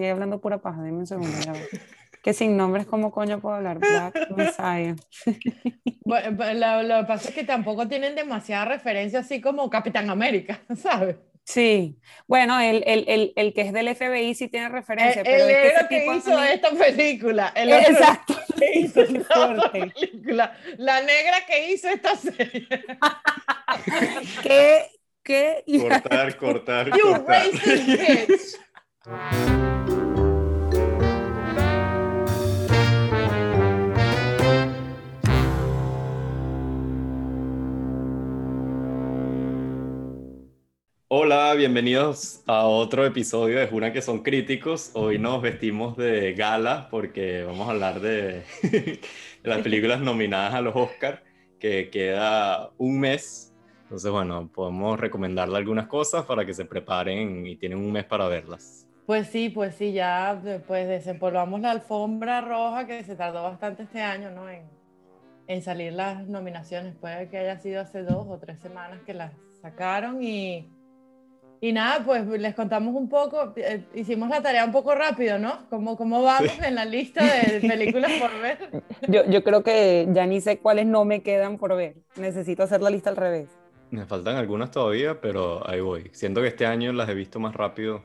estoy hablando pura paja, dime un segundo. ya que sin nombres, ¿cómo coño puedo hablar? Black Messiah. Bueno, pero lo, lo que pasa es que tampoco tienen demasiada referencia así como Capitán América, ¿sabes? Sí, bueno, el, el, el, el que es del FBI sí tiene referencia, el pero es que ese negro que tipo a hizo mí- esta película. El otro Exacto. que hizo esta película. La negra que hizo esta serie. ¿Qué, qué? Cortar, cortar, You cortar. Hola, bienvenidos a otro episodio de Juran que son críticos. Hoy nos vestimos de gala porque vamos a hablar de, de las películas nominadas a los Oscar, que queda un mes. Entonces, bueno, podemos recomendarle algunas cosas para que se preparen y tienen un mes para verlas. Pues sí, pues sí, ya pues desempolvamos la alfombra roja que se tardó bastante este año, ¿no? En, en salir las nominaciones. Puede que haya sido hace dos o tres semanas que las sacaron y, y nada, pues les contamos un poco, eh, hicimos la tarea un poco rápido, ¿no? ¿Cómo, cómo vamos en la lista de películas por ver? Yo, yo creo que ya ni sé cuáles no me quedan por ver. Necesito hacer la lista al revés. Me faltan algunas todavía, pero ahí voy. Siento que este año las he visto más rápido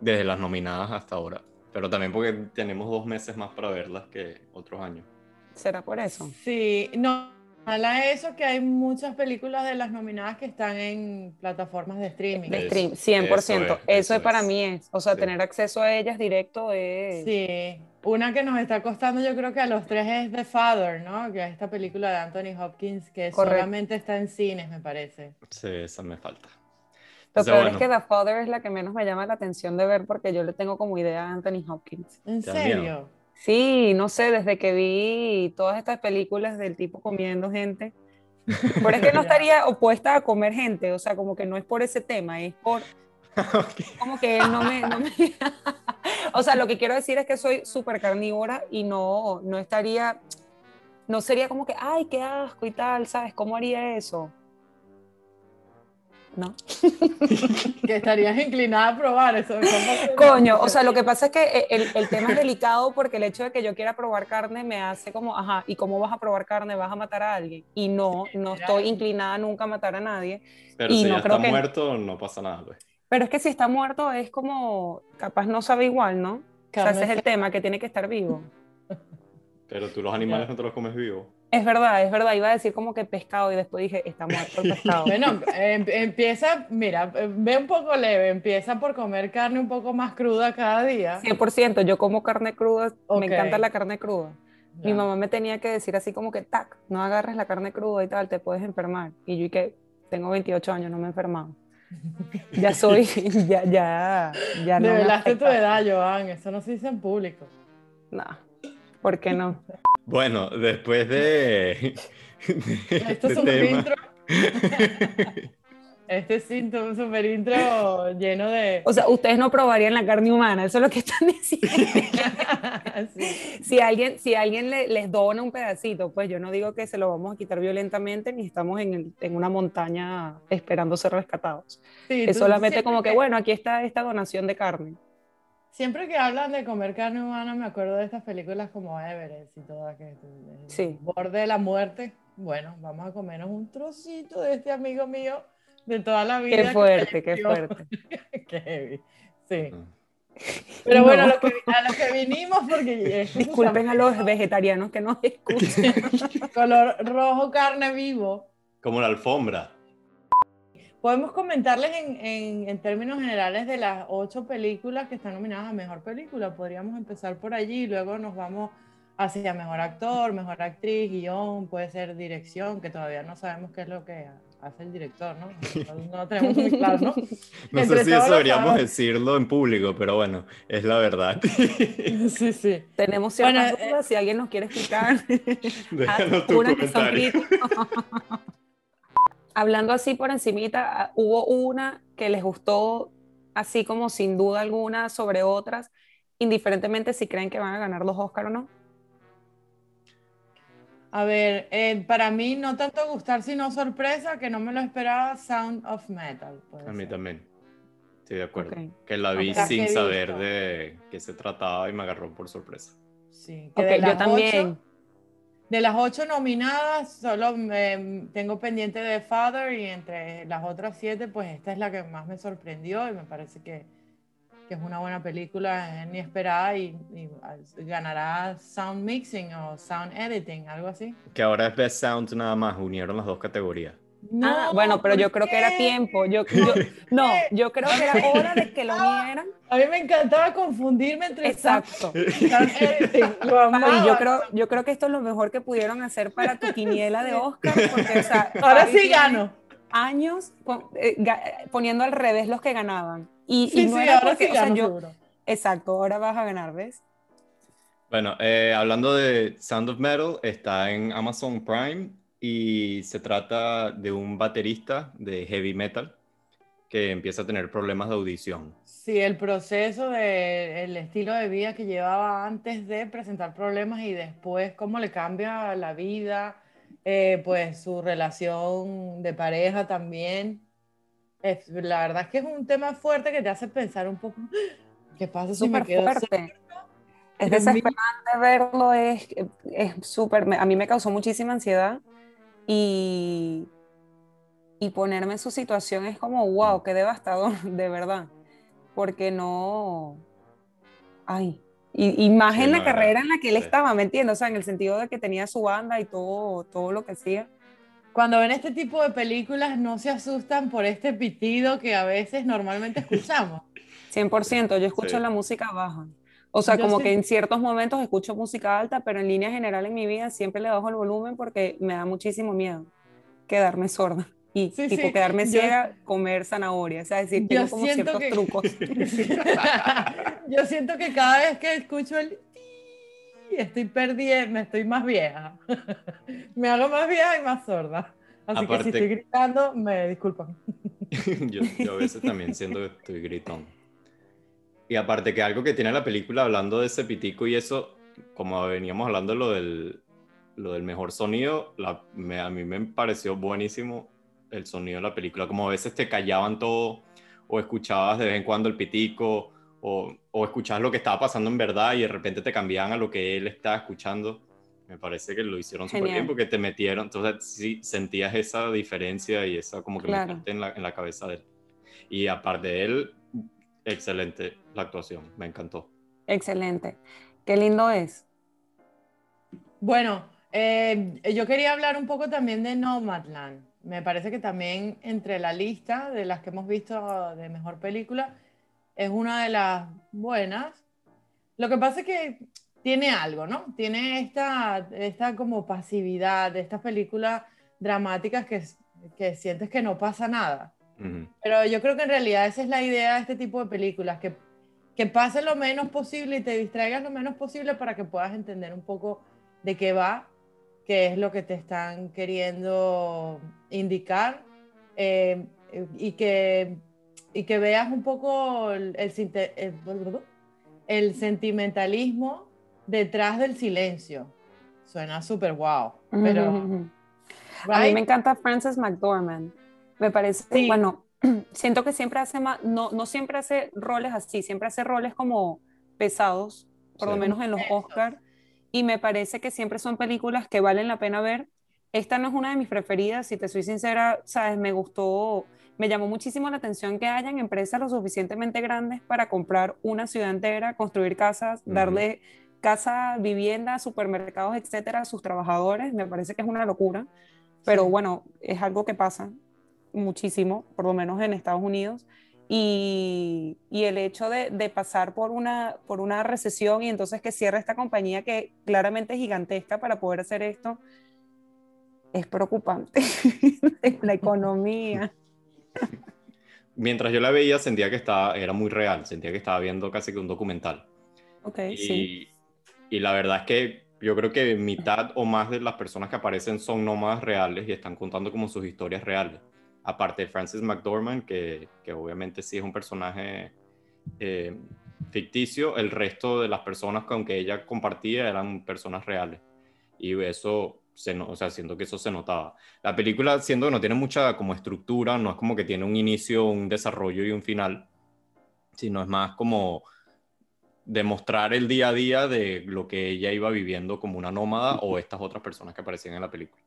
desde las nominadas hasta ahora. Pero también porque tenemos dos meses más para verlas que otros años. ¿Será por eso? Sí, no, ojalá eso que hay muchas películas de las nominadas que están en plataformas de streaming. De stream, 100%. eso es, eso es para es. mí es. O sea, Sí. tener acceso a ellas directo es... Sí, una que nos está costando yo creo que a los tres es The Father, ¿no? Que es esta película de Anthony Hopkins que Correcto. solamente está en cines, me parece. Sí, esa me falta. Lo peor bueno, es que The Father es la que menos me llama la atención de ver porque yo le tengo como idea a Anthony Hopkins. ¿En serio? Sí, no sé, desde que vi todas estas películas del tipo comiendo gente. Pero es que no estaría opuesta a comer gente, o sea, como que no es por ese tema, es por como que no me, no me- o sea, lo que quiero decir es que soy súper carnívora y no, no estaría, no sería como que, ay, qué asco y tal, ¿sabes? ¿Cómo haría eso? No. Que estarías inclinada a probar eso. Coño, o sea, lo que pasa es que e, el, el tema es delicado porque el hecho de que yo quiera probar carne me hace como, ajá, ¿y cómo vas a probar carne? ¿Vas a matar a alguien? Y no, no estoy inclinada nunca a matar a nadie. Pero y si no ya creo está que- muerto, no pasa nada, pues. Pero es que si está muerto es como, capaz no sabe igual, ¿no? O sea, ese es el tema, que tiene que estar vivo. Pero tú los animales no te los comes vivos. Es verdad, es verdad. Iba a decir como que pescado y después dije, está muerto el pescado. Bueno, em- empieza, mira, eh, ve un poco leve, empieza por comer carne un poco más cruda cada día. 100%, yo como carne cruda, Ok. me encanta la carne cruda. Mi Ya. mamá me tenía que decir así como que, tac, no agarres la carne cruda y tal, te puedes enfermar. Y yo y que tengo 28 años, no me he enfermado. Ya soy, ya, ya, ya no me Revelaste tu edad, Joan, eso no se dice en público. No, ¿por qué no? Bueno, después de. de Esto es este un tema- intro. Este es un super intro lleno de... O sea, ustedes no probarían la carne humana, eso es lo que están diciendo. Sí. si alguien, si alguien le- les dona un pedacito, pues yo no digo que se lo vamos a quitar violentamente ni estamos en, el- en una montaña esperando ser rescatados. Sí, Es solamente como que, bueno, aquí está esta donación de carne. Siempre que hablan de comer carne humana, me acuerdo de estas películas como Everest y todas que el Sí. borde de la muerte. Bueno, vamos a comernos un trocito de este amigo mío de toda la vida. Qué fuerte, qué fuerte. Qué heavy. Sí. Pero bueno, a No. lo que, a lo que vinimos, porque Disculpen a los vegetarianos que nos escuchan. color rojo carne vivo. Como la alfombra. Podemos comentarles en, en- en términos generales de las ocho películas que están nominadas a Mejor Película. Podríamos empezar por allí y luego nos vamos hacia Mejor Actor, Mejor Actriz, Guión, puede ser Dirección, que todavía no sabemos qué es lo que hace el director, ¿no? No, no tenemos muy claro, ¿no? No Entre sé si eso deberíamos decirlo en público, pero bueno, es la verdad. Sí, sí. Tenemos ciertas Bueno, eh, dudas, si alguien nos quiere explicar. Déjanos tu que son comentario. Hablando así por encimita, ah, hubo una que les gustó así como sin duda alguna sobre otras, indiferentemente si creen que van a ganar los Oscar o no. A ver, eh, para mí no tanto gustar, sino sorpresa, que no me lo esperaba, Sound of Metal. A mí ser. también. Estoy de acuerdo. Que la vi sin saber de qué se trataba y me agarró por sorpresa. Sí, que yo también. De las ocho nominadas, solo tengo pendiente de Father y entre las otras siete, pues esta es la que más me sorprendió y me parece que, que es una buena película, es esperada y, ganará Sound Mixing o Sound Editing, algo así. Que ahora es Best Sound nada más, unieron las dos categorías. No, ah, bueno, pero yo creo que era tiempo. Yo, no, yo creo que era hora de que lo unieran. A mí me encantaba confundirme entre Exacto. yo creo, yo creo que esto es lo mejor que pudieron hacer para tu quiniela de Oscar, porque ahora sí gano. Años eh, poniendo al revés los que ganaban. Y, sí, no era porque, yo, exacto, ahora vas a ganar, ¿ves? Bueno, eh, hablando de Sound of Metal, está en Amazon Prime y se trata de un baterista de heavy metal que empieza a tener problemas de audición. Sí, el proceso del estilo de vida que llevaba antes de presentar problemas y después cómo le cambia la vida, eh, pues su relación de pareja también. la verdad es que es un tema fuerte que te hace pensar un poco, ¿qué pasa si me quedo fuerte? Es desesperante verlo, es súper, a mí me causó muchísima ansiedad y, y ponerme en su situación es como, wow, qué devastador, de verdad, porque no, ay, y, más en la carrera en la que él estaba, ¿me entiendes? O sea, en el sentido de que tenía su banda y todo, todo lo que hacía. Cuando ven este tipo de películas, no se asustan por este pitido que a veces normalmente escuchamos. 100%, yo escucho la música baja. O sea, como que en ciertos momentos escucho música alta, pero en línea general en mi vida siempre le bajo el volumen porque me da muchísimo miedo quedarme sorda. Y tipo quedarme ciega, comer zanahoria. O sea, es decir, tengo como ciertos trucos. yo siento que cada vez que escucho el estoy perdida, me estoy más vieja. me hago más vieja y más sorda. Así que si estoy gritando, me disculpan. yo, yo a veces también siento que estoy gritando. Y aparte que algo que tiene la película hablando de ese pitico y eso, como veníamos hablando lo del, lo del mejor sonido, a mí me pareció buenísimo el sonido de la película, como a veces te callaban todo o escuchabas de vez en cuando el pitico o, o escuchabas lo que estaba pasando en verdad y de repente te cambiaban a lo que él estaba escuchando. Me parece que lo hicieron súper bien porque te metieron, entonces sí sentías esa diferencia y esa como que me en la, en la cabeza de él. Y aparte de él, excelente la actuación, me encantó. Excelente. Qué lindo es. Bueno, eh, yo quería hablar un poco también de Nomadland. Me parece que también entre la lista de las que hemos visto de mejor película es una de las buenas. Lo que pasa es que tiene algo, ¿no? Tiene esta, esta como pasividad de estas películas dramáticas que, que sientes que no pasa nada. Pero yo creo que en realidad esa es la idea de este tipo de películas, que, que pase lo menos posible y te distraigas lo menos posible para que puedas entender un poco de qué va, qué es lo que te están queriendo indicar eh, y, que, y que veas un poco el, el, sentimentalismo detrás del silencio. Suena súper wow, pero... A mí me encanta Frances McDormand. Me parece, bueno, siento que siempre hace más, no, no siempre hace roles así, siempre hace roles como pesados, por lo menos en los Oscars, y me parece que siempre son películas que valen la pena ver. Esta no es una de mis preferidas, si te soy sincera, sabes, me gustó, me llamó muchísimo la atención que hayan empresas lo suficientemente grandes para comprar una ciudad entera, construir casas, darle casa, vivienda, supermercados, etcétera, a sus trabajadores. Me parece que es una locura, pero bueno, es algo que pasa muchísimo, por lo menos en Estados Unidos. Y, y el hecho de, de, pasar por una, por una recesión y entonces que cierre esta compañía que claramente es gigantesca para poder hacer esto, es preocupante. la economía. Mientras yo la veía, sentía que estaba, era muy real, sentía que estaba viendo casi que un documental. Okay, y, sí. y la verdad es que yo creo que mitad o más de las personas que aparecen son nómadas reales y están contando como sus historias reales aparte de Francis McDormand, que, obviamente sí es un personaje eh, ficticio, el resto de las personas con que ella compartía eran personas reales. Y eso, se, o sea, siento que eso se notaba. La película, siendo que no tiene mucha como estructura, no es como que tiene un inicio, un desarrollo y un final, sino es más como demostrar el día a día de lo que ella iba viviendo como una nómada o estas otras personas que aparecían en la película.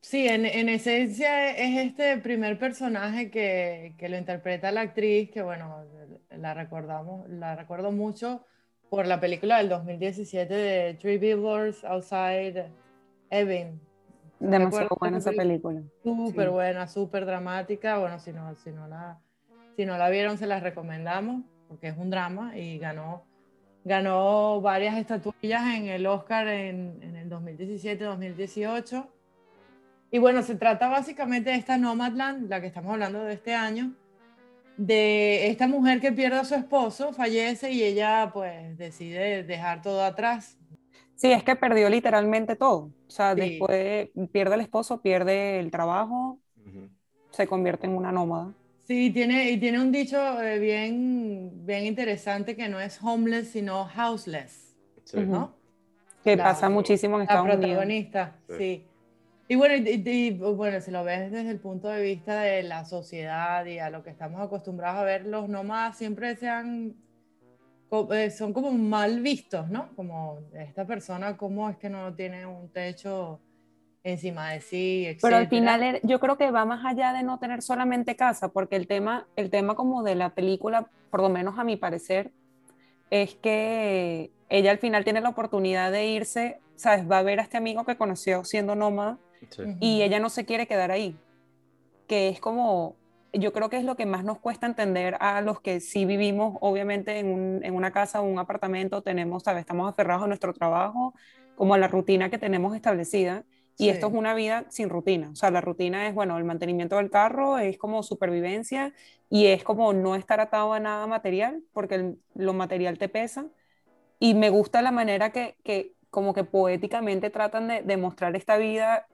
Sí, en, en esencia es este primer personaje que, que, lo interpreta la actriz, que bueno, la recordamos, la recuerdo mucho por la película del 2017 de Three Billboards Outside Ebbing. Demasiado buena esa película. Súper buena, súper dramática. Bueno, si no, si, no la, si no la vieron, se las recomendamos, porque es un drama y ganó, ganó varias estatuillas en el Oscar en, en el 2017-2018 y bueno, se trata básicamente de esta Nomadland, la que estamos hablando de este año, de esta mujer que pierde a su esposo, fallece y ella pues decide dejar todo atrás. Sí, es que perdió literalmente todo. O sea, después pierde el esposo, pierde el trabajo, se convierte en una nómada. Sí, tiene, y tiene un dicho eh, bien, bien interesante que no es homeless, sino houseless. ¿no? Que pasa muchísimo en Estados Unidos. La protagonista, sí. Y bueno, y, bueno, si lo ves desde el punto de vista de la sociedad y a lo que estamos acostumbrados a ver, los nómadas siempre sean, eh, son como mal vistos, ¿no? Como esta persona, ¿cómo es que no tiene un techo encima de sí, etcétera? Pero al final er, yo creo que va más allá de no tener solamente casa, porque el tema, el tema como de la película, por lo menos a mi parecer, es que ella al final tiene la oportunidad de irse, ¿sabes? Va a ver a este amigo que conoció siendo nómada y ella no se quiere quedar ahí, que es como, yo creo que es lo que más nos cuesta entender a los que sí vivimos, obviamente, en, en una casa o un apartamento, tenemos, ¿sabes? Estamos aferrados a nuestro trabajo, como a la rutina que tenemos establecida. Y esto es una vida sin rutina. O sea, la rutina es, bueno, el mantenimiento del carro, es como supervivencia y es como no estar atado a nada material, porque lo material te pesa. Y me gusta la manera que, que como que poéticamente tratan de, de mostrar esta vida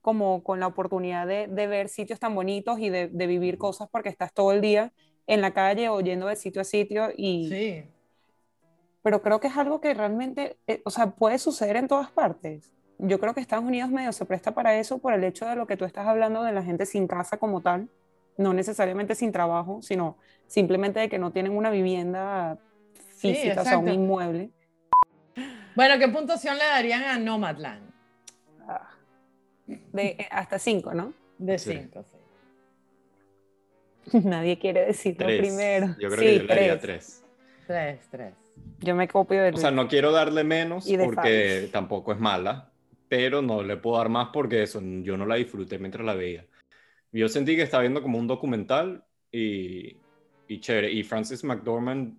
como con la oportunidad de, ver sitios tan bonitos y de, vivir cosas porque estás todo el día en la calle o yendo de sitio a sitio y... Sí. Pero creo que es algo que realmente, eh, o sea, puede suceder en todas partes. Yo creo que Estados Unidos medio se presta para eso por el hecho de lo que tú estás hablando de la gente sin casa como tal, no necesariamente sin trabajo, sino simplemente de que no tienen una vivienda física, o sea, un inmueble. Bueno, ¿qué puntuación le darían a Nomadland? De, eh, hasta cinco, ¿no? De cinco, sí. Nadie quiere decirlo primero. Yo creo que yo le daría tres. Tres, tres. Yo me copio de O sea, no quiero darle menos porque tampoco es mala, pero no le puedo dar más porque eso, yo no la disfruté mientras la veía. Yo sentí que estaba viendo como un documental y, y chévere. Y Frances McDormand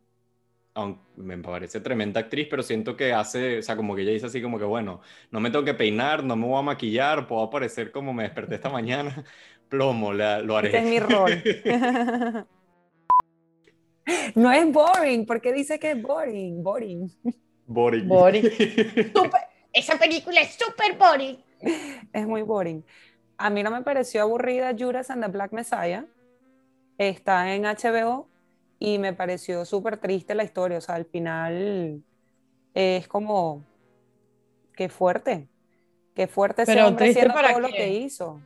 me parece tremenda actriz, pero siento que hace, o sea, como que ella dice así como que, bueno, no me tengo que peinar, no me voy a maquillar, puedo aparecer como me desperté esta mañana, plomo, lo haré. Este es mi rol. no es boring, porque dice que es boring, boring. Boring. Boring. esa película es súper boring. Es muy boring. A mí no me pareció aburrida Judas and the Black Messiah. Está en HBO y me pareció súper triste la historia, o sea, al final es como, qué fuerte, qué fuerte ese hombre haciendo todo lo que hizo.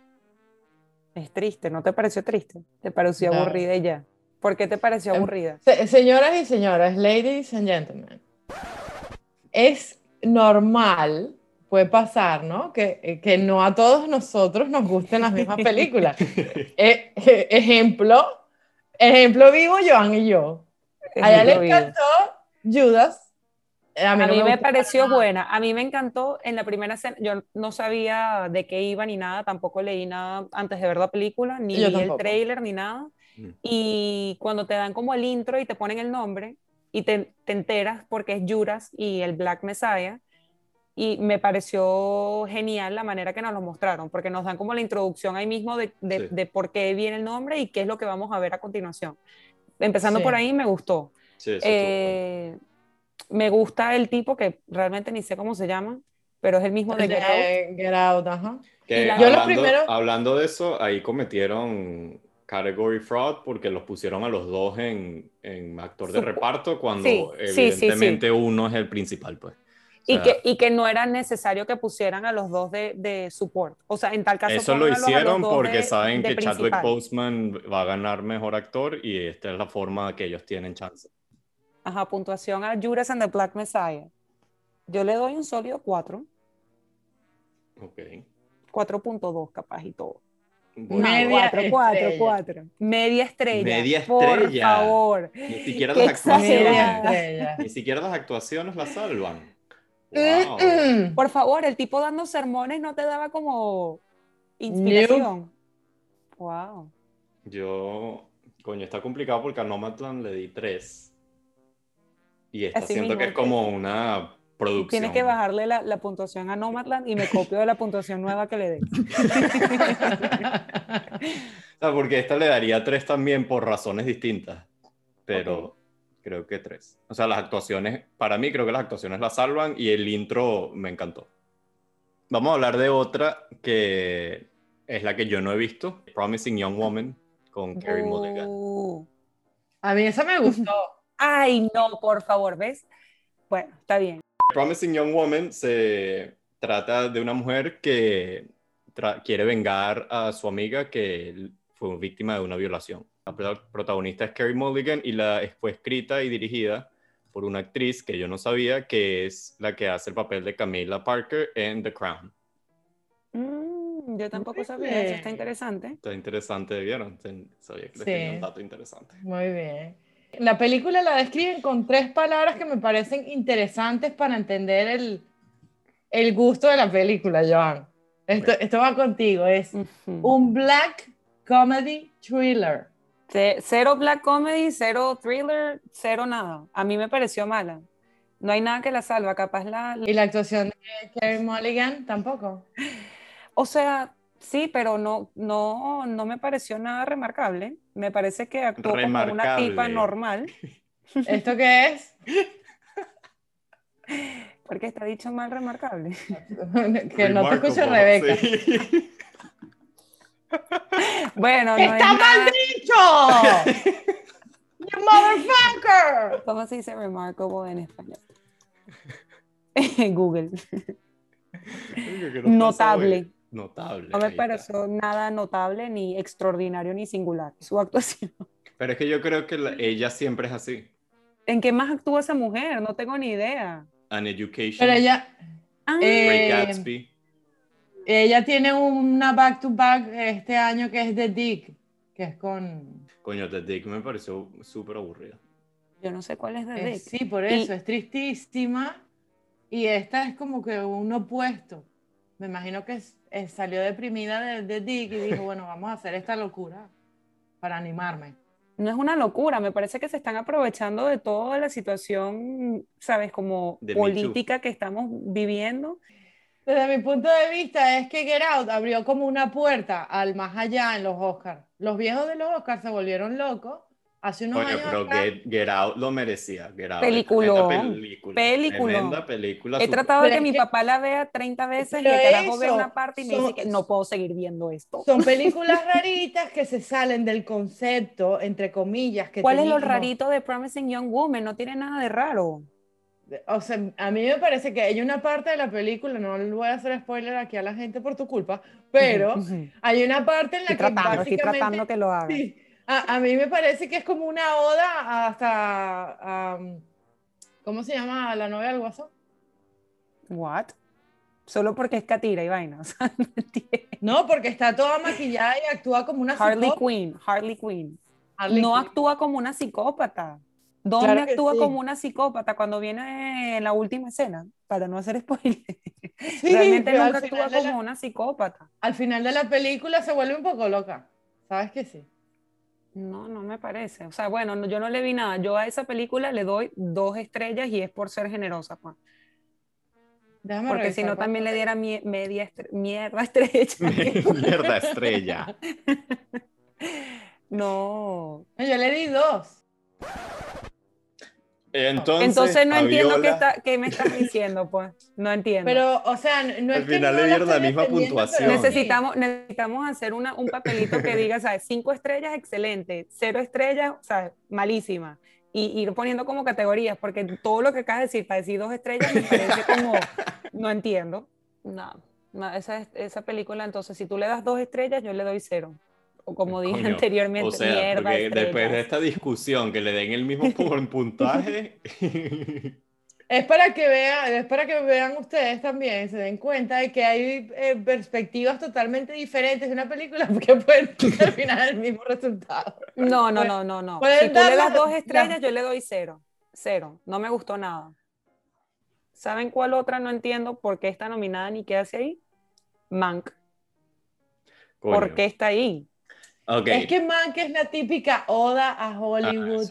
Es triste, ¿no te pareció triste? ¿Te pareció aburrida ya? ¿Por qué te pareció em, aburrida? señoras y señores, ladies and gentlemen, es normal, puede pasar, ¿no? Que, que no a todos nosotros nos gusten las mismas películas. e, ejemplo, Ejemplo vivo, Joan y yo. A ella le encantó Judas. A mí, me, pareció buena. A mí me encantó en la primera escena. Yo no sabía de qué iba ni nada, tampoco leí nada antes de ver la película, ni el trailer ni nada. Mm. Y cuando te dan como el intro y te ponen el nombre y te, te enteras porque es Judas y el Black Messiah, y me pareció genial la manera que nos lo mostraron, porque nos dan como la introducción ahí mismo de, de, por qué viene el nombre y qué es lo que vamos a ver a continuación. Empezando por ahí, me gustó. Eh, me gusta el tipo que realmente ni sé cómo se llama, pero es el mismo de Get Out. ajá. yo hablando, primero... hablando de eso, ahí cometieron category fraud porque los pusieron a los dos en, en actor de reparto cuando evidentemente uno es el principal, pues. Y, que, y que no era necesario que pusieran a los dos de, de support. O sea, en tal caso. Eso lo hicieron porque saben que Chadwick Boseman va a ganar mejor actor y esta es la forma que ellos tienen chance. Ajá, puntuación a Judas and the Black Messiah. Yo le doy un sólido 4. Ok. 4.2 capaz y todo. Media 4, 4, 4. Media estrella. Media Por estrella. favor. Ni siquiera las actuaciones. Ni siquiera las actuaciones la salvan. Wow. Por favor, el tipo dando sermones no te daba como inspiración. Wow. Yo, coño, está complicado porque a Nomadland le di 3. Y esta Así siento mismo, que es como una producción. Tienes que bajarle la, la puntuación a Nomadland y me copio de la puntuación nueva que le dé. O sea, porque esta le daría 3 también por razones distintas. Pero. Creo que 3. O sea, las actuaciones, para mí creo que las actuaciones la salvan y el intro me encantó. Vamos a hablar de otra que es la que yo no he visto, Promising Young Woman con Mulligan. Uh. A mí esa me gustó. Ay, no, por favor, ¿ves? Bueno, está bien. Promising Young Woman se trata de una mujer que quiere vengar a su amiga que fue víctima de una violación. La pro- protagonista es Carey Mulligan y la fue escrita y dirigida por una actriz que yo no sabía que es la que hace el papel de Camila Parker en The Crown. Mm, yo tampoco Muy sabía, eso está interesante. Está interesante, ¿vieron? Sabía que les Sí. tenía un dato interesante. Muy bien. La película la describen con tres palabras que me parecen interesantes para entender el, el gusto de la película, Joan. Esto, esto va contigo. Es un black comedy thriller. Ce- Cero black comedy, cero thriller, cero nada. A mí me pareció mala. No hay nada que la salva, capaz la... la- Y la actuación de Carey Mulligan tampoco. O sea, sí, pero no, no, no me pareció nada remarcable. Me parece que actuó como una tipa normal, ¿Esto qué es? porque está dicho mal remarcable. que no te escucho, Rebeca. sí. Bueno, no es ¡Está mal nada- dicho! ¡You motherfucker! ¿Cómo se dice remarkable en español? Google. Notable. Notable. No me pareció nada notable, ni extraordinario, ni singular su actuación. Pero es que yo creo que la- ella siempre es así. ¿En qué más actúa esa mujer? No tengo ni idea. An Education, Pero ella, Ah, Eh, Gatsby. Ella tiene una back to back este año que es de Dick, que es con... Coño, The Dick me pareció súper aburrida. yo no sé cuál es de es- Dick. Sí, por eso, es tristísima. Y esta es como que un opuesto. Me imagino que es- es- salió deprimida de, de Dick y dijo, bueno, vamos a hacer esta locura para animarme. No es una locura, me parece que se están aprovechando de toda la situación, ¿sabes? Como De política que estamos viviendo. Desde mi punto de vista es que Get Out abrió como una puerta al más allá en los Oscars. Los viejos de los Oscars se volvieron locos hace unos Coño, años pero atrás. Get, Get Out lo merecía. Get Out, Peliculón. película. Tremenda película. He tratado de que es mi que- papá la vea 30 veces y el carajo ve una parte y me son- dice que no puedo seguir viendo esto. Son películas raritas que se salen del concepto, entre comillas. Que ¿Cuál es lo rarito de Promising Young Woman? No tiene nada de raro. O sea, a mí me parece que hay una parte de la película, no le voy a hacer spoiler aquí a la gente por tu culpa, pero hay una parte en la Estoy que tratando, estoy básicamente... tratando que lo haga. Sí. A, a mí me parece que es como una oda hasta... am, ¿Cómo se llama la novia del guasón? What? Solo porque es catira y vaina. o sea, no entiendo. No, porque está toda maquillada y actúa como una Harley psicópata. Quinn, Harley Quinn. Harley no Quinn. actúa como una psicópata. ¿Dónde Claro actúa sí. como una psicópata cuando viene en la última escena? Para no hacer spoiler. Sí, Realmente nunca actúa la- como una psicópata. Al final de la película se vuelve un poco loca. ¿Sabes que sí? No, no me parece. O sea, bueno, no- yo no le vi nada. Yo a esa película le doy dos estrellas y es por ser generosa, pues. Déjame Porque si no, también le diera mie- media estre- mierda estrella. Mierda estrella. No, Yo le di dos. Entonces, Entonces no entiendo qué, Fabiola, está, qué me estás diciendo, pues. No entiendo. Pero, o sea, no es Al que final no le dieron la misma puntuación. necesitamos, necesitamos hacer una, un papelito que diga, ¿sabes? Cinco estrellas, excelente. Cero estrellas, o sea, malísima. y ir poniendo como categorías, porque todo lo que acabas de decir, para decir dos estrellas, me parece como, no entiendo. No, esa, esa película, entonces, si tú le das dos estrellas, yo le doy cero. O como dije anteriormente, o sea, después de esta discusión que le den el mismo puntaje. Es para que vean, es para que vean ustedes también, se den cuenta de que hay eh, perspectivas totalmente diferentes de una película que pueden terminar el mismo resultado. No, no, no, no, no. Si tú le das dos estrellas, yo le doy cero. Cero. No me gustó nada. ¿Saben cuál otra no entiendo por qué está nominada ni qué hace ahí? Mank. ¿Por qué está ahí? Es que Mank es la típica oda a Hollywood.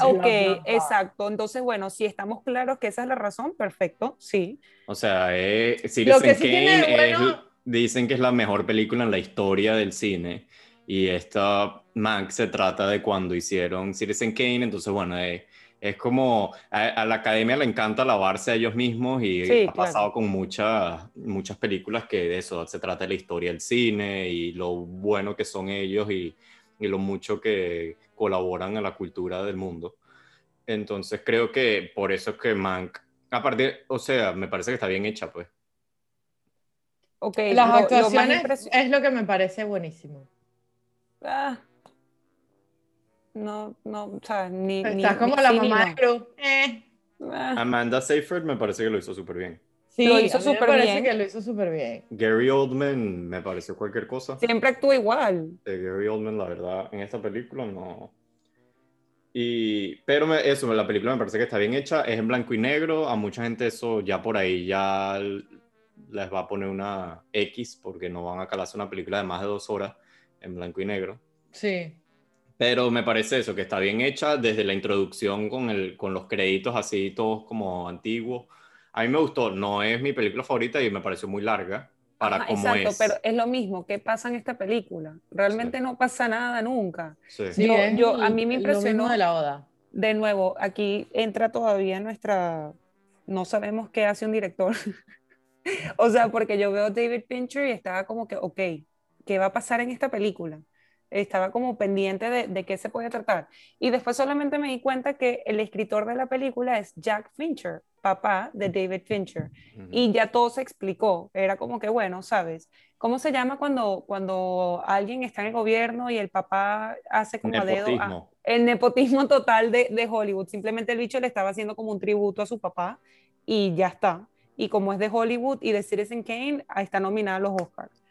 Ah, ok, exacto. Entonces, bueno, si estamos claros que esa es la razón, perfecto, sí. O sea, eh, Citizen Kane dicen que es la mejor película en la historia del cine. Y esta Mank se trata de cuando hicieron Citizen Kane. Entonces, bueno, eh, es como a, la academia le encanta lavarse a ellos mismos y ha pasado con muchas, muchas películas que de eso se trata de la historia del cine y lo bueno que son ellos y, y lo mucho que colaboran a la cultura del mundo. Entonces creo que por eso es que Mank, aparte, o sea, me parece que está bien hecha, pues. Ok, las actuaciones es lo que me parece buenísimo. Ah, no, no, o sea, ni. Estás como la mamá de eh. Ah. Amanda Seyfried me parece que lo hizo súper bien. Sí, lo hizo súper bien. que lo hizo súper bien. Gary Oldman me pareció cualquier cosa. Siempre actúa igual. Gary Oldman, la verdad, en esta película no. Y, pero eso, la película me parece que está bien hecha, es en blanco y negro, a mucha gente eso ya por ahí ya les va a poner una X porque no van a calarse una película de más de dos horas en blanco y negro. Sí. Pero me parece eso, que está bien hecha desde la introducción con, el, con los créditos así, todos como antiguos. A mí me gustó, no es mi película favorita y me pareció muy larga para como exacto, pero es lo mismo, ¿qué pasa en esta película? Realmente no pasa nada nunca. Sí. yo, a mí me impresionó. de la Oda. De nuevo, aquí entra todavía nuestra. No sabemos qué hace un director. o sea, porque yo veo David Fincher y estaba como que, ok, ¿qué va a pasar en esta película? Estaba como pendiente de, de, qué se podía tratar. Y después solamente me di cuenta que el escritor de la película es Jack Fincher, papá de David Fincher. Y ya todo se explicó. Era como que, bueno, ¿sabes? ¿Cómo se llama cuando, cuando alguien está en el gobierno y el papá hace como a dedo? El nepotismo total de, de Hollywood. Simplemente el bicho le estaba haciendo como un tributo a su papá y ya está. Y como es de Hollywood y de Citizen Kane, ahí está nominada a los Oscars.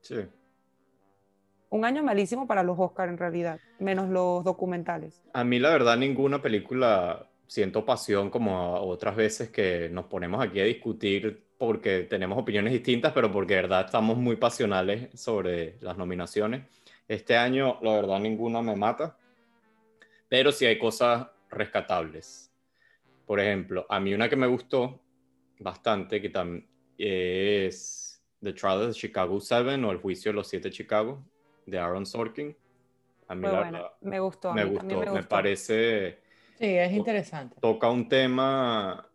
Sí un año malísimo para los Oscars en realidad, menos los documentales. A mí la verdad ninguna película siento pasión como otras veces que nos ponemos aquí a discutir porque tenemos opiniones distintas, pero porque de verdad estamos muy pasionales sobre las nominaciones. Este año la verdad ninguna me mata, pero sí hay cosas rescatables. Por ejemplo, a mí una que me gustó bastante, que también es The Trial of Chicago 7 o El Juicio de los Siete Chicago, de Aaron Sorkin. A mí me gustó. Me, gustó, me, parece... Sí, es interesante. Toca un tema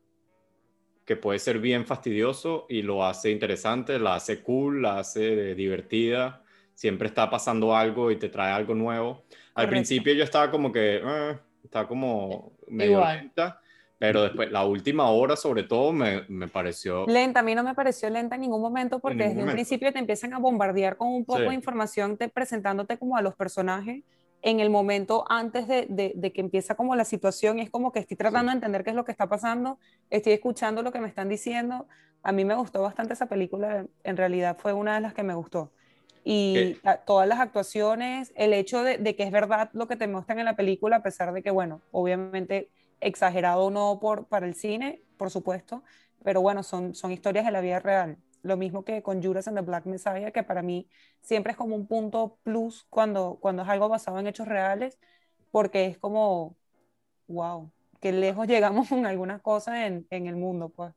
que puede ser bien fastidioso y lo hace interesante, la hace cool, la hace divertida, siempre está pasando algo y te trae algo nuevo. Al principio yo estaba como que, eh, está como medio lenta, pero después, la última hora sobre todo me, me, pareció... Lenta, a mí no me pareció lenta en ningún momento porque desde un principio te empiezan a bombardear con un poco de información te, presentándote como a los personajes en el momento antes de, de, que empieza como la situación, es como que estoy tratando de entender qué es lo que está pasando, estoy escuchando lo que me están diciendo. A mí me gustó bastante esa película, en realidad fue una de las que me gustó. Y todas las actuaciones, el hecho de, de que es verdad lo que te muestran en la película, a pesar de que, bueno, obviamente exagerado no por, para el cine, por supuesto, pero bueno, son, son historias de la vida real. Lo mismo que con Judas and the Black Messiah, que para mí siempre es como un punto plus cuando, cuando es algo basado en hechos reales, porque es como, wow, qué lejos llegamos con algunas cosas en, en el mundo, pues.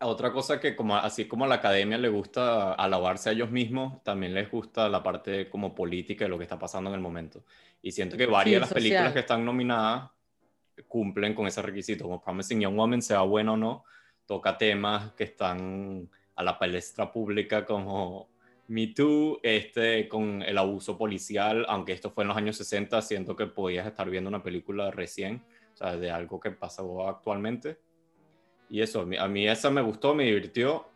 Otra cosa que como así como a la academia le gusta alabarse a ellos mismos, también les gusta la parte como política de lo que está pasando en el momento. Y siento que varias de las películas que están nominadas cumplen con ese requisito, como Promising Young Woman, sea bueno o no, toca temas que están a la palestra pública como Me Too, este, con el abuso policial, aunque esto fue en los años 60, siento que podías estar viendo una película recién, o sea, de algo que pasó actualmente. Y eso, a mí esa me gustó, me divirtió.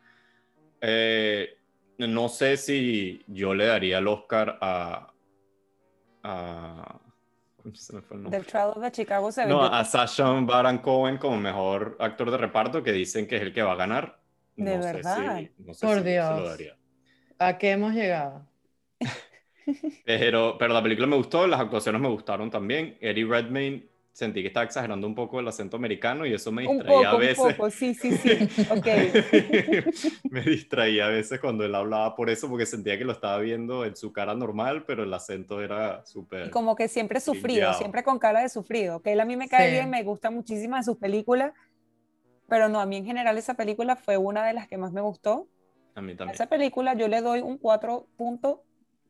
Eh, no sé si yo le daría el Oscar a... a se me fue el nombre. Trial of the Chicago No, a Sacha Baron Cohen como mejor actor de reparto, que dicen que es el que va a ganar. De verdad. no sé Por si Dios. Se lo daría. ¿A qué hemos llegado? pero, pero la película me gustó, las actuaciones me gustaron también. Eddie Redmayne sentí que estaba exagerando un poco el acento americano y eso me distraía a veces. Un poco, sí, sí, sí. me distraía a veces cuando él hablaba por eso, porque sentía que lo estaba viendo en su cara normal, pero el acento era súper. Como que siempre sufrido, siempre con cara de sufrido. Que él a mí me cae bien, me gusta muchísimo de sus películas, pero no, a mí en general esa película fue una de las que más me gustó. A mí también. esa película yo le doy un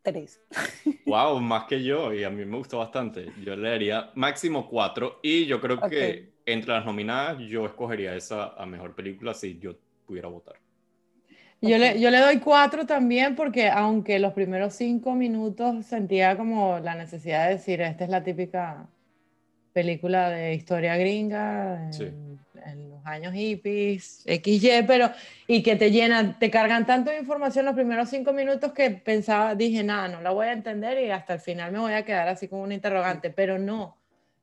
4.3. Wow, más que yo, y a mí me gustó bastante. Yo le daría máximo 4, y yo creo que entre las nominadas yo escogería esa a mejor película si yo pudiera votar. Yo, le, yo le doy 4 también porque aunque los primeros 5 minutos sentía como la necesidad de decir, esta es la típica película de historia gringa, en, los años hippies, XY, pero y que te llenan, te cargan tanto de información los primeros cinco minutos que pensaba, dije, nada, no la voy a entender y hasta el final me voy a quedar así como un interrogante, pero no,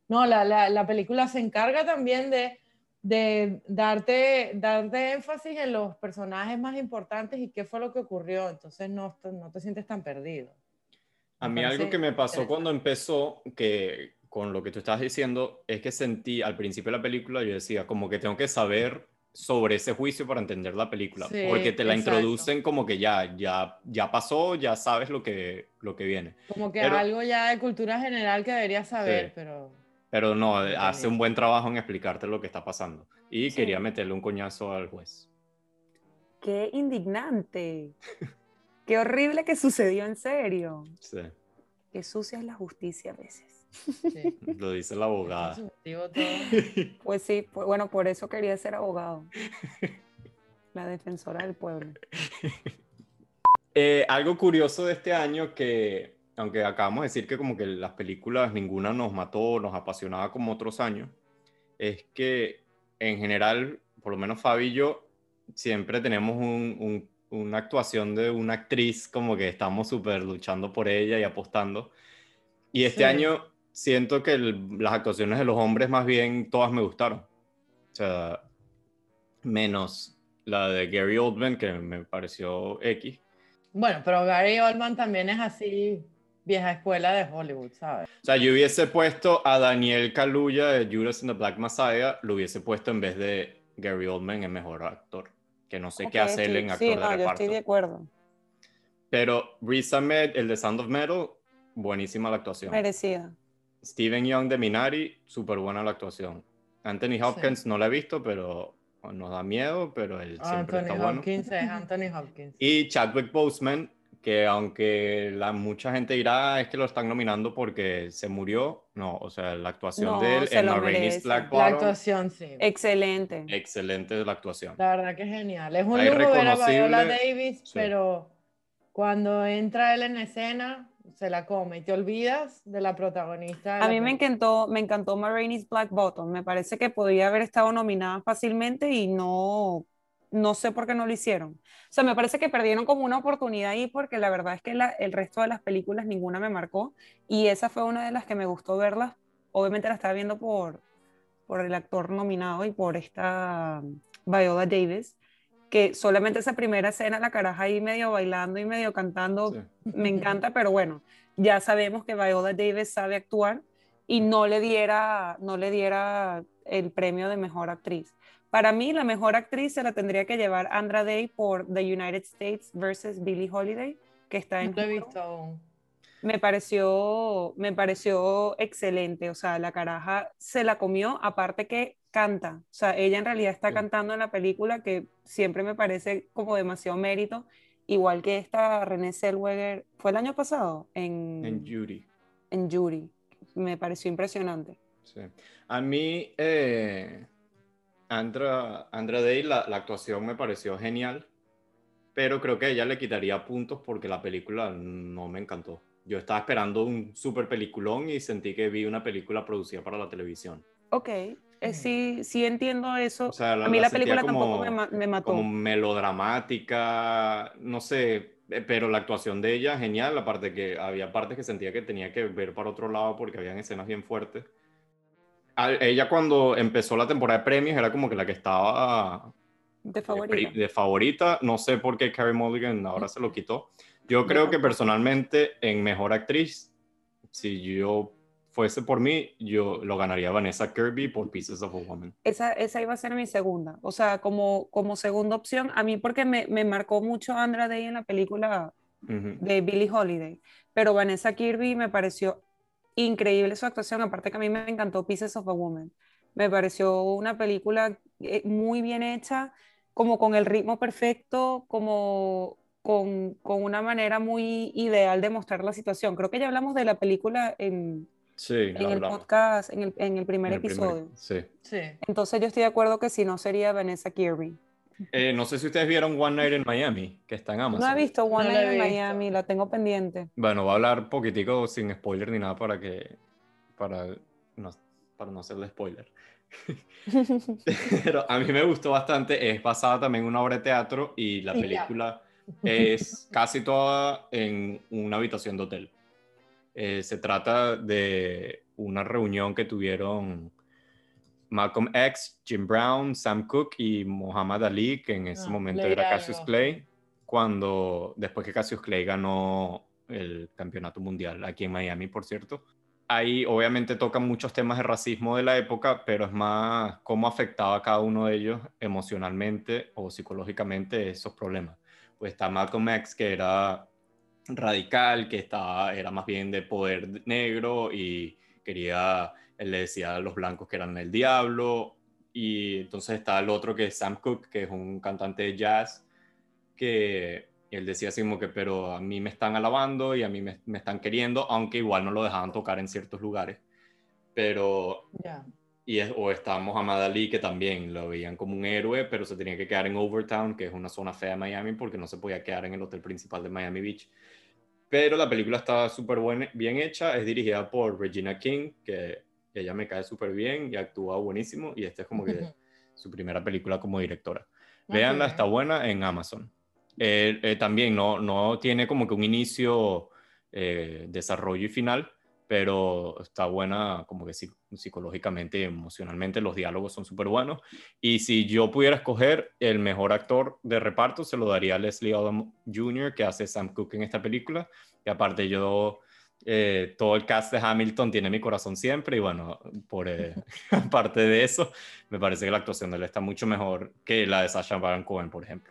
no, la, la, la película se encarga también de, de darte, darte énfasis en los personajes más importantes y qué fue lo que ocurrió, entonces no, no te sientes tan perdido. A mí algo que me pasó cuando empezó, que con lo que tú estabas diciendo es que sentí al principio de la película, yo decía, como que tengo que saber sobre ese juicio para entender la película, porque te la introducen como que ya, ya, ya pasó, ya sabes lo que, lo que viene. Como que algo ya de cultura general que deberías saber, pero... Pero no, hace un buen trabajo en explicarte lo que está pasando. Y quería meterle un coñazo al juez. Qué indignante. Qué horrible que sucedió en serio. Sí. Qué sucia es la justicia a veces. Lo dice la abogada. Pues sí, pues, bueno, por eso quería ser abogado. La defensora del pueblo. Eh, algo curioso de este año que, aunque acabamos de decir que como que las películas ninguna nos mató, nos apasionaba como otros años, es que en general, por lo menos Fabi y yo, siempre tenemos una actuación de una actriz como que estamos súper luchando por ella y apostando. Y este año siento que las actuaciones de los hombres más bien todas me gustaron. O sea, menos la de Gary Oldman, que me pareció X. Bueno, pero Gary Oldman también es así vieja escuela de Hollywood, ¿sabes? O sea, yo hubiese puesto a Daniel Kaluuya de Judas and the Black Messiah, lo hubiese puesto en vez de Gary Oldman en mejor actor, que no sé qué hacer en actor sí, no, Yo estoy de acuerdo. Pero Riz Ahmed, el de Sound of Metal, buenísima la actuación. Merecida. Steven Young de Minari, súper buena la actuación. Anthony Hopkins no la he visto, pero nos da miedo, pero él siempre está Hopkins bueno. es Anthony Hopkins. Y Chadwick Boseman, que aunque la, mucha gente dirá ah, es que lo están nominando porque se murió, no, o sea, la actuación de él en La Black La actuación, sí. Excelente. Excelente la actuación. La verdad que es genial. Es un lujo ver a Viola Davis, pero cuando entra él en escena, se la come y te olvidas de la protagonista. a mí me encantó, me encantó Marini's Black Bottom. Me parece que podría haber estado nominada fácilmente y no, no sé por qué no lo hicieron. O sea, me parece que perdieron como una oportunidad ahí porque la verdad es que el resto de las películas ninguna me marcó y esa fue una de las que me gustó verlas. Obviamente la estaba viendo por, por el actor nominado y por esta Viola Davis que solamente esa primera escena, la caraja ahí medio bailando y medio cantando, me encanta, pero bueno, ya sabemos que Viola Davis sabe actuar y no le diera, no le diera el premio de mejor actriz. Para mí, la mejor actriz se la tendría que llevar Andra Day por The United States versus Billie Holiday, que está en... No me pareció, me pareció excelente, o sea, la caraja se la comió, aparte que canta, o sea, ella en realidad está cantando en la película que siempre me parece como demasiado mérito, igual que esta René Zellweger, ¿fue el año pasado? En, en Judy. En Judy, me pareció impresionante. Sí. A mí, eh, Andra, Andra Day, la, la actuación me pareció genial pero creo que a ella le quitaría puntos porque la película no me encantó. Yo estaba esperando un super peliculón y sentí que vi una película producida para la televisión. Ok, eh, sí, sí entiendo eso. a mí la, película tampoco me, mató. Como melodramática, no sé, eh, pero la actuación de ella genial, aparte que había partes que sentía que tenía que ver para otro lado porque habían escenas bien fuertes. ella cuando empezó la temporada de premios era como que la que estaba de favorita. De favorita. No sé por qué Carrie Mulligan ahora se lo quitó. Yo creo que personalmente en Mejor Actriz, si yo fuese por mí, yo lo ganaría Vanessa Kirby por Pieces of a Woman. Esa, esa iba a ser mi segunda, o sea, como, como segunda opción, a mí porque me, me marcó mucho Andra Day en la película de Billie Holiday, pero Vanessa Kirby me pareció increíble su actuación, aparte que a mí me encantó Pieces of a Woman. Me pareció una película eh, muy bien hecha, como con el ritmo perfecto, como con, con, una manera muy ideal de mostrar la situación. Creo que ya hablamos de la película en, en el podcast, en el, en el primer episodio. sí. sí. Entonces yo estoy de acuerdo que si no sería Vanessa Kirby. Eh, no sé si ustedes vieron One Night in Miami, que está en Amazon. No he visto One Night in Miami, la tengo pendiente. Bueno, voy a hablar poquitico sin spoiler ni nada para que, para no, para no hacerle spoiler. Pero a mí me gustó bastante, es basada también en una obra de teatro y la película es casi toda en una habitación de hotel. Eh, se trata de una reunión que tuvieron Malcolm X, Jim Brown, Sam Cooke y Muhammad Ali, que en ese ah, momento era Cassius Clay, cuando después que Cassius Clay ganó el campeonato mundial aquí en Miami, por cierto. Ahí obviamente tocan muchos temas de racismo de la época, pero es más cómo afectaba a cada uno de ellos emocionalmente o psicológicamente esos problemas pues está Malcolm X, que era radical, que estaba, era más bien de poder negro y quería, él le decía a los blancos que eran el diablo. Y entonces está el otro que es Sam Cooke, que es un cantante de jazz, que él decía así como que, pero a mí me están alabando y a mí me, están queriendo, aunque igual no lo dejaban tocar en ciertos lugares. Pero y o está Muhammad Ali, que también lo veían como un héroe, pero se tenía que quedar en Overtown, que es una zona fea de Miami, porque no se podía quedar en el hotel principal de Miami Beach. Pero la película está súper bien hecha, es dirigida por Regina King, que ella me cae súper bien y actúa buenísimo, y esta es como que su primera película como directora. Veanla, está buena en Amazon. Eh, eh, también no, no tiene como que un inicio, eh, desarrollo y final, pero está buena como que psicológicamente y emocionalmente, los diálogos son súper buenos. Y si yo pudiera escoger el mejor actor de reparto, se lo daría a Leslie Odom Jr., que hace Sam Cooke en esta película. Y aparte yo, eh, todo el cast de Hamilton tiene mi corazón siempre, y bueno, por eh, aparte de eso, me parece que la actuación de él está mucho mejor que la de Sasha Baron Cohen, por ejemplo.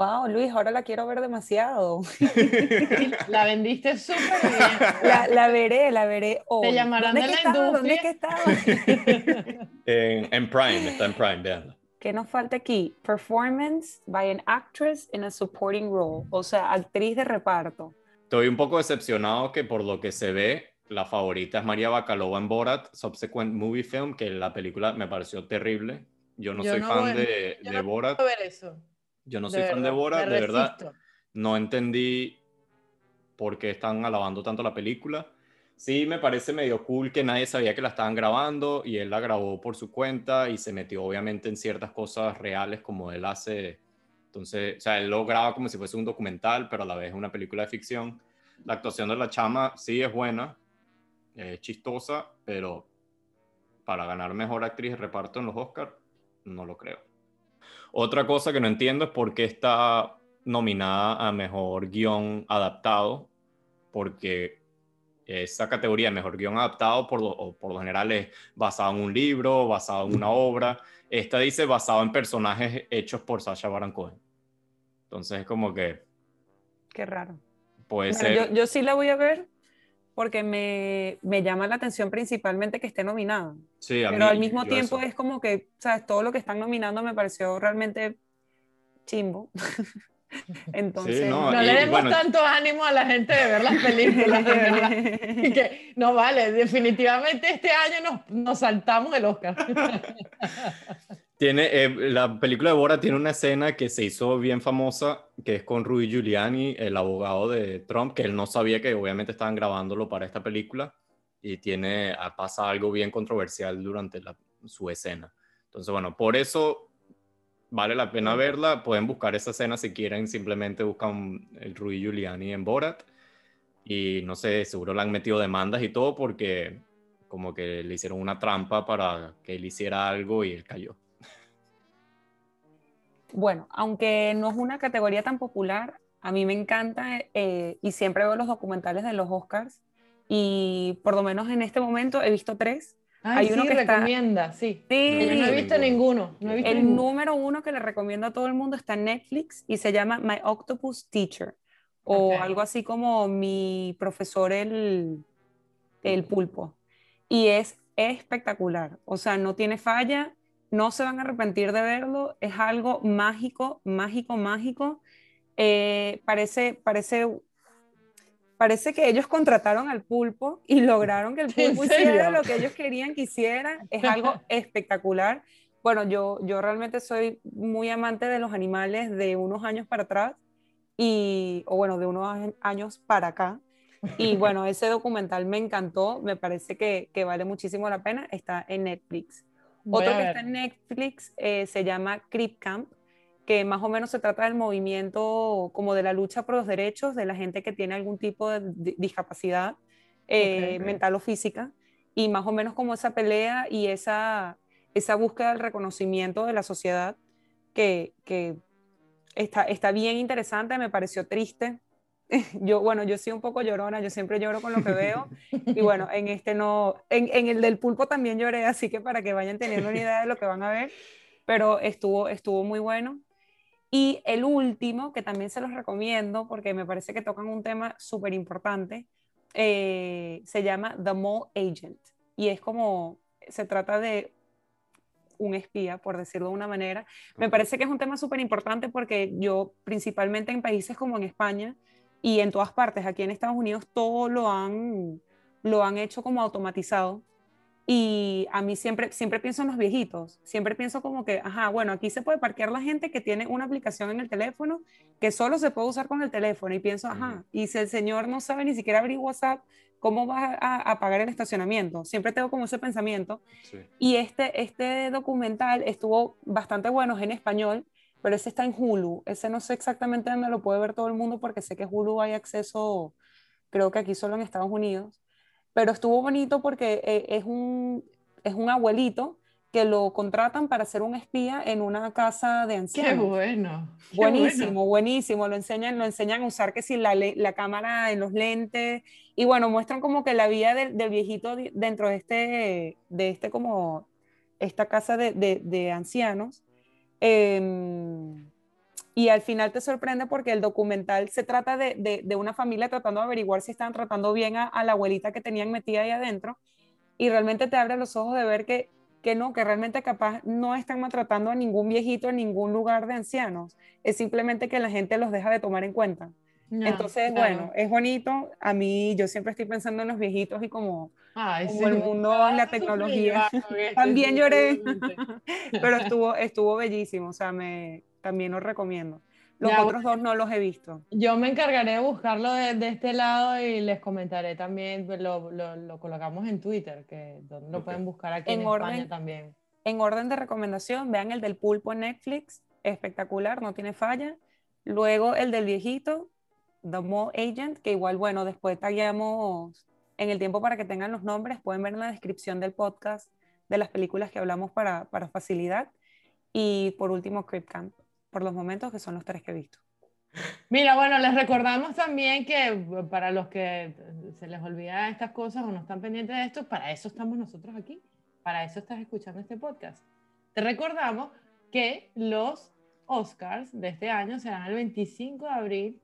Wow, Luis, ahora la quiero ver demasiado. la vendiste súper bien. La, veré, la veré hoy. Te llamarán de la industria. ¿Dónde es que estaba? en, Prime, está en Prime, veanla. ¿Qué nos falta aquí? Performance by an actress in a supporting role, o sea, actriz de reparto. Estoy un poco decepcionado que por lo que se ve, la favorita es María Bacalova en Borat, Subsequent Movie Film, que la película me pareció terrible. Yo no soy fan de, de Borat. ver eso. Yo no soy fan de Bora, de verdad. No entendí por qué están alabando tanto la película. Sí, me parece medio cool que nadie sabía que la estaban grabando y él la grabó por su cuenta y se metió obviamente en ciertas cosas reales como él hace. Entonces, o sea, él lo graba como si fuese un documental, pero a la vez es una película de ficción. La actuación de la chama sí es buena, es chistosa, pero para ganar mejor actriz de reparto en los Oscars, no lo creo. Otra cosa que no entiendo es por qué está nominada a mejor guion adaptado, porque esa categoría de mejor guion adaptado por lo, por lo general es basado en un libro, basado en una obra. Esta dice basado en personajes hechos por Sasha Baron Cohen. Entonces es como que... Qué raro. Puede ser... Yo, yo sí la voy a ver, porque me, me, llama la atención principalmente que esté nominado. Sí, Pero al mismo tiempo es como que, ¿sabes? Todo lo que están nominando me pareció realmente chimbo. Entonces, no, le demos tanto ánimo a la gente de ver las películas, de verdad. que, no vale, definitivamente este año nos, nos saltamos el Oscar. Tiene, eh, la película de Bora tiene una escena que se hizo bien famosa, que es con Rudy Giuliani, el abogado de Trump, que él no sabía que obviamente estaban grabándolo para esta película y tiene, ah, pasa algo bien controversial durante su escena. Entonces, bueno, por eso vale la pena verla. Pueden buscar esa escena si quieren, simplemente buscan el Rudy Giuliani en Borat. Y no sé, seguro le han metido demandas y todo porque como que le hicieron una trampa para que él hiciera algo y él cayó. Bueno, aunque no es una categoría tan popular, a mí me encanta eh, y siempre veo los documentales de los Oscars y por lo menos en este momento he visto tres. Hay uno que recomienda, sí. sí. Yo no he visto ninguno. el número uno que le recomiendo a todo el mundo está en Netflix y se llama My Octopus Teacher o algo así como mi profesor el, el pulpo. Y es espectacular, o sea, no tiene falla, no se van a arrepentir de verlo, es algo mágico, mágico, mágico. Eh, parece, parece, parece que ellos contrataron al pulpo y lograron que el pulpo hiciera lo que ellos querían que hiciera. Es algo espectacular. Bueno, yo, yo realmente soy muy amante de los animales de unos años para atrás y, o bueno, de unos años para acá. Y bueno, ese documental me encantó, me parece que, que vale muchísimo la pena, está en Netflix. Otro que está en Netflix eh, se llama Crip Camp, que más o menos se trata del movimiento como de la lucha por los derechos de la gente que tiene algún tipo de discapacidad eh, mental o física, y más o menos como esa pelea y esa, esa búsqueda del reconocimiento de la sociedad que, que está, está bien interesante, me pareció triste yo, bueno, yo soy un poco llorona, yo siempre lloro con lo que veo. Y bueno, en este no, en, en, el del pulpo también lloré, así que para que vayan teniendo una idea de lo que van a ver, pero estuvo, estuvo muy bueno. Y el último, que también se los recomiendo porque me parece que tocan un tema súper importante, eh, se llama The Mole Agent. Y es como, se trata de un espía, por decirlo de una manera. Me parece que es un tema súper importante porque yo, principalmente en países como en España, y en todas partes, aquí en Estados Unidos, todo lo han, lo han hecho como automatizado. Y a mí siempre, siempre pienso en los viejitos, siempre pienso como que, ajá, bueno, aquí se puede parquear la gente que tiene una aplicación en el teléfono que solo se puede usar con el teléfono. Y pienso, ajá, y si el señor no sabe ni siquiera abrir WhatsApp, ¿cómo va a, pagar el estacionamiento? Siempre tengo como ese pensamiento. Y este, este documental estuvo bastante bueno, en español, pero ese está en Hulu. Ese no sé exactamente dónde lo puede ver todo el mundo porque sé que Hulu hay acceso, creo que aquí solo en Estados Unidos. Pero estuvo bonito porque eh, es, un, es un abuelito que lo contratan para ser un espía en una casa de ancianos. Qué bueno. buenísimo, buenísimo. Lo enseñan, lo enseñan a usar que si la, la, cámara en los lentes y bueno, muestran como que la vida del, del viejito dentro de este, de este como esta casa de, de, de ancianos Em, y al final te sorprende porque el documental se trata de, de, una familia tratando de averiguar si están tratando bien a, la abuelita que tenían metida ahí adentro. Y realmente te abre los ojos de ver que, que no, que realmente capaz no están maltratando a ningún viejito en ningún lugar de ancianos. Es simplemente que la gente los deja de tomar en cuenta. Entonces, bueno, es bonito. A mí, yo siempre estoy pensando en los viejitos y como, el mundo, en la tecnología. también lloré, pero estuvo, estuvo bellísimo. O sea, me, también lo recomiendo. Los otros dos no los he visto. Yo me encargaré de buscarlo de, este lado y les comentaré también, pues, lo, lo, lo colocamos en Twitter, que lo pueden buscar aquí en, España también. En orden de recomendación, vean el del pulpo en Netflix, espectacular, no tiene falla. Luego el del viejito, The Mole Agent, que igual, bueno, después tagueamos en el tiempo para que tengan los nombres, pueden ver en la descripción del podcast de las películas que hablamos para, para facilidad. Y por último, Crip Camp, por los momentos que son los tres que he visto. Mira, bueno, les recordamos también que para los que se les olvida estas cosas o no están pendientes de esto, para eso estamos nosotros aquí, para eso estás escuchando este podcast. Te recordamos que los Oscars de este año serán el 25 de abril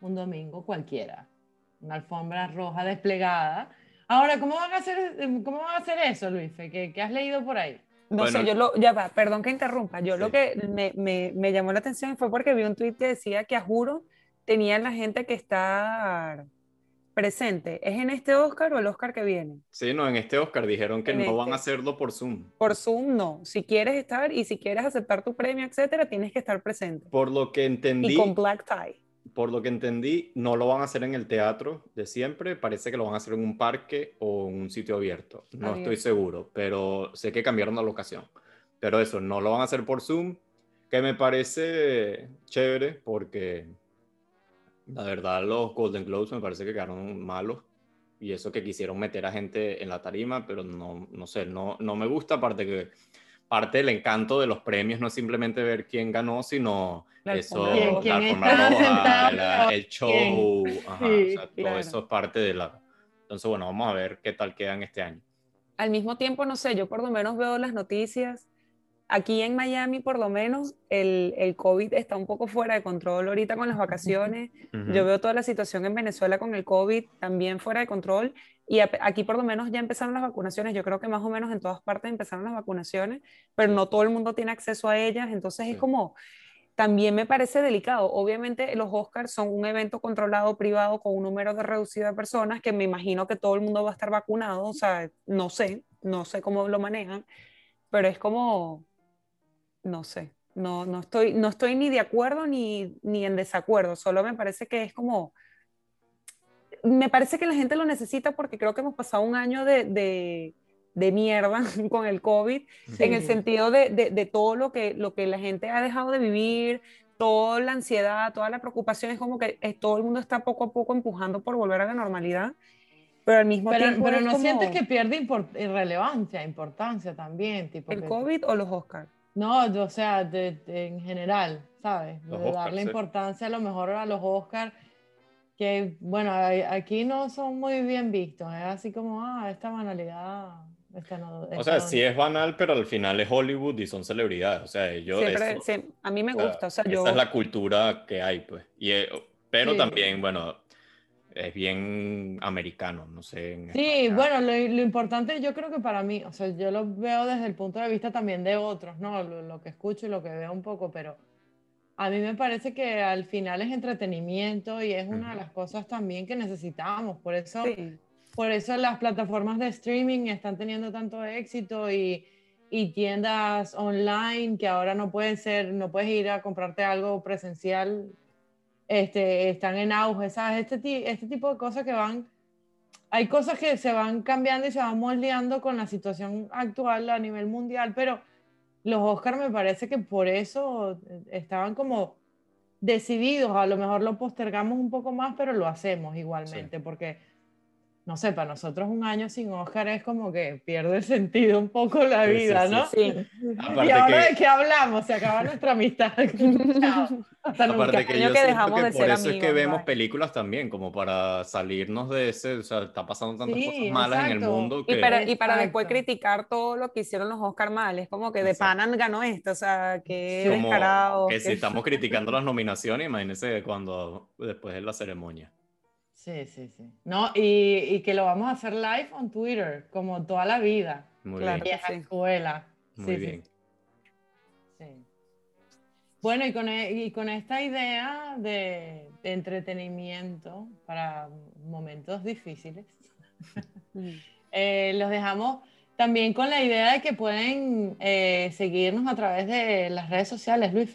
un domingo cualquiera, una alfombra roja desplegada. Ahora, ¿cómo van a hacer, cómo van a hacer eso, Luis? ¿Qué, ¿Qué, has leído por ahí? No sé, yo lo, ya va, perdón que interrumpa, yo lo que me, me, me, llamó la atención fue porque vi un tweet que decía que a juro tenían la gente que está presente, ¿es en este Oscar o el Oscar que viene? Sí, no, en este Oscar dijeron que no van a este. hacerlo por Zoom. Por Zoom no. Si quieres estar y si quieres aceptar tu premio, etcétera, tienes que estar presente. Por lo que entendí. Y con black tie. Por lo que entendí, no lo van a hacer en el teatro de siempre. Parece que lo van a hacer en un parque o en un sitio abierto. No estoy seguro, pero sé que cambiaron la locación. Pero eso, no lo van a hacer por Zoom, que me parece chévere porque la verdad, los Golden Globes me parece que quedaron malos. Y eso que quisieron meter a gente en la tarima, pero no, no sé, no, no me gusta. Aparte que parte del encanto de los premios no es simplemente ver quién ganó, sino eso, la el show, todo eso es parte de la... Entonces, bueno, vamos a ver qué tal quedan este año. Al mismo tiempo, no sé, yo por lo menos veo las noticias. Aquí en Miami, por lo menos, el, el, COVID está un poco fuera de control ahorita con las vacaciones. Yo veo toda la situación en Venezuela con el COVID también fuera de control. Y aquí por lo menos ya empezaron las vacunaciones. Yo creo que más o menos en todas partes empezaron las vacunaciones, pero no todo el mundo tiene acceso a ellas. Entonces es como, también me parece delicado. Obviamente los Oscars son un evento controlado, privado, con un número de reducido de personas, que me imagino que todo el mundo va a estar vacunado. O sea, no sé, no sé cómo lo manejan, pero es como no sé, no, no, estoy, no estoy ni de acuerdo ni, ni en desacuerdo, solo me parece que es como, me parece que la gente lo necesita porque creo que hemos pasado un año de, de, de mierda con el COVID, en el sentido de, de, todo lo que, lo que la gente ha dejado de vivir, toda la ansiedad, toda la preocupación, es como que eh, todo el mundo está poco a poco empujando por volver a la normalidad. Pero al mismo tiempo. Pero no sientes que pierde relevancia, importancia también. Tipo ¿El COVID o los Oscars? No, o sea, en general, ¿sabes? de darle importancia a lo mejor a los Oscars, que bueno, aquí no son muy bien vistos, es así como, ah, esta banalidad. o sea, sí es banal, pero al final es Hollywood y son celebridades. O sea, yo. sí, a mí me gusta. O sea, yo... Esa es la cultura que hay, pues. Y, eh, pero también, bueno, es bien americano, no sé. sí, bueno, lo, importante yo creo que para mí, o sea, yo lo veo desde el punto de vista también de otros, ¿no? Lo, que escucho y lo que veo un poco, pero a mí me parece que al final es entretenimiento y es una de las cosas también que necesitamos, por eso, por eso las plataformas de streaming están teniendo tanto éxito y, y tiendas online que ahora no pueden ser, no puedes ir a comprarte algo presencial este, están en auge, ¿sabes? Este, este tipo de cosas que van, hay cosas que se van cambiando y se van moldeando con la situación actual a nivel mundial, pero los Oscars me parece que por eso estaban como decididos, a lo mejor lo postergamos un poco más, pero lo hacemos igualmente, porque no sé, para nosotros un año sin Oscar es como que pierde el sentido un poco la vida, ¿no? Sí. y ahora de qué hablamos, se acaba nuestra amistad. Aparte que yo que dejamos que por eso es que vemos películas también, como para salirnos de ese, o sea, está pasando tantas cosas malas en el mundo. Que... Y para, y para después criticar todo lo que hicieron los Oscar mal, es como que de Panan ganó esto, o sea, que descarado. Que si estamos criticando las nominaciones, imagínense cuando después de la ceremonia. Sí, sí, sí. No, y, y, que lo vamos a hacer live en Twitter, como toda la vida. Muy bien. sí. escuela. Muy bien. Sí. Bueno, y con, e, y con esta idea de, de, entretenimiento para momentos difíciles, eh, los dejamos también con la idea de que pueden eh, seguirnos a través de las redes sociales, Luis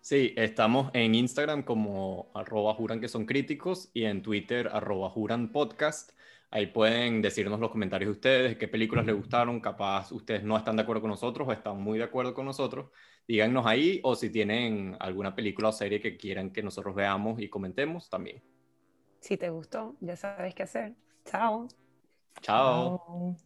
Sí, estamos en Instagram como arroba juran que son críticos y en Twitter arroba juran podcast. Ahí pueden decirnos los comentarios de ustedes, qué películas les gustaron, capaz ustedes no están de acuerdo con nosotros o están muy de acuerdo con nosotros. Díganos ahí o si tienen alguna película o serie que quieran que nosotros veamos y comentemos también. Si te gustó, ya sabes qué hacer. Chao. Chao.